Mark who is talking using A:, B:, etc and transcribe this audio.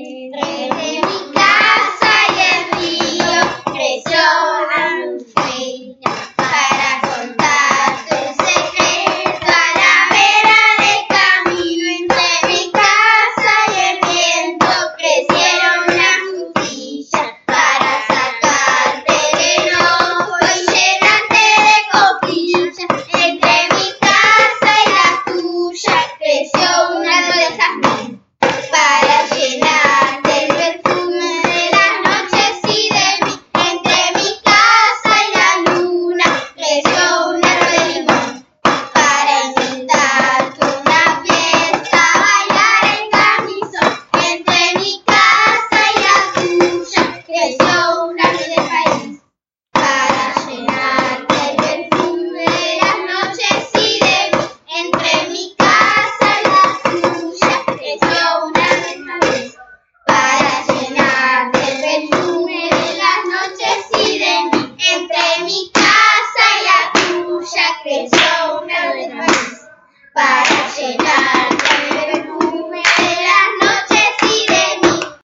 A: Entre para llenar.